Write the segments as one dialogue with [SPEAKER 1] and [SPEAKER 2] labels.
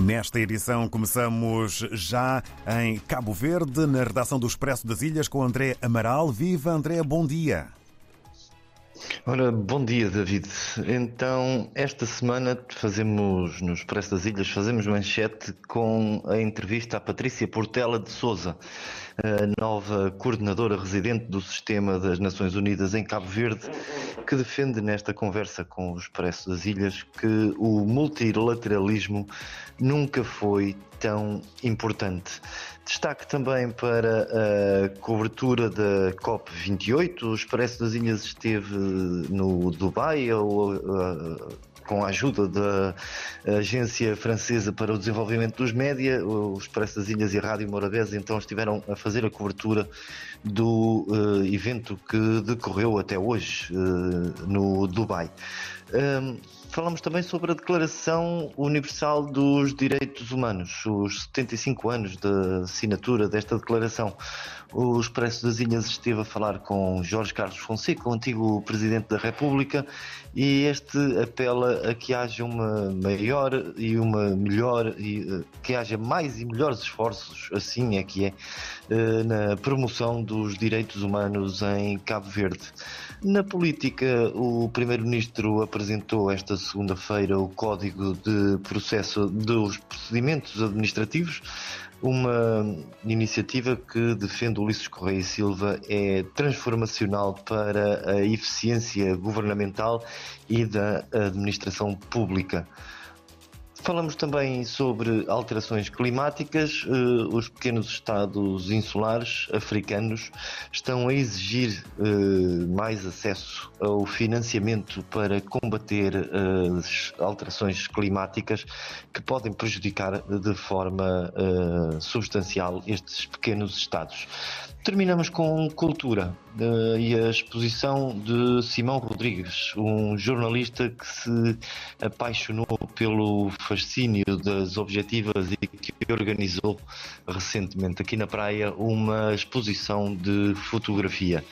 [SPEAKER 1] Nesta edição começamos já em Cabo Verde, na redação do Expresso das Ilhas, com André Amaral. Viva André, bom dia.
[SPEAKER 2] Ora, bom dia, David. Então, esta semana fazemos, no Expresso das Ilhas, fazemos manchete com a entrevista à Patrícia Portela de Souza, nova coordenadora residente do Sistema das Nações Unidas em Cabo Verde, que defende nesta conversa com o Expresso das Ilhas que o multilateralismo nunca foi tão importante. Destaque também para a cobertura da COP28. O Expresso das Ilhas esteve no Dubai, com a ajuda da Agência Francesa para o Desenvolvimento dos Média. O Expresso das Ilhas e a Rádio Morabeza então estiveram a fazer a cobertura do uh, evento que decorreu até hoje uh, no Dubai. Um, falamos também sobre a Declaração Universal dos Direitos Humanos, os 75 anos da assinatura desta declaração. O Expresso das Ilhas esteve a falar com Jorge Carlos Fonseca, o antigo Presidente da República, e este apela a que haja uma maior e uma melhor, e, que haja mais e melhores esforços, assim é que é, eh, na promoção dos direitos humanos em Cabo Verde. Na política, o Primeiro-Ministro apresentou esta segunda-feira o Código de Processo dos Procedimentos Administrativos, uma iniciativa que defende Ulisses Correia e Silva é transformacional para a eficiência governamental e da administração pública. Falamos também sobre alterações climáticas. Eh, os pequenos estados insulares africanos estão a exigir eh, mais acesso ao financiamento para combater as alterações climáticas que podem prejudicar de forma eh, substancial estes pequenos estados. Terminamos com cultura uh, e a exposição de Simão Rodrigues, um jornalista que se apaixonou pelo fascínio das objetivas e que organizou recentemente aqui na praia uma exposição de fotografia.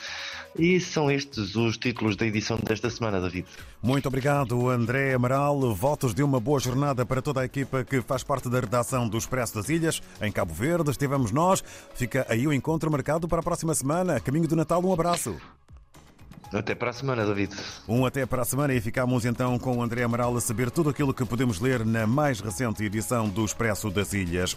[SPEAKER 2] E são estes os títulos da edição desta semana, David.
[SPEAKER 1] Muito obrigado, André Amaral. Votos de uma boa jornada para toda a equipa que faz parte da redação do Expresso das Ilhas. Em Cabo Verde estivemos nós. Fica aí o encontro marcado para a próxima semana. Caminho do Natal, um abraço.
[SPEAKER 2] Até para a semana, David.
[SPEAKER 1] Um até para a semana e ficamos então com o André Amaral a saber tudo aquilo que podemos ler na mais recente edição do Expresso das Ilhas.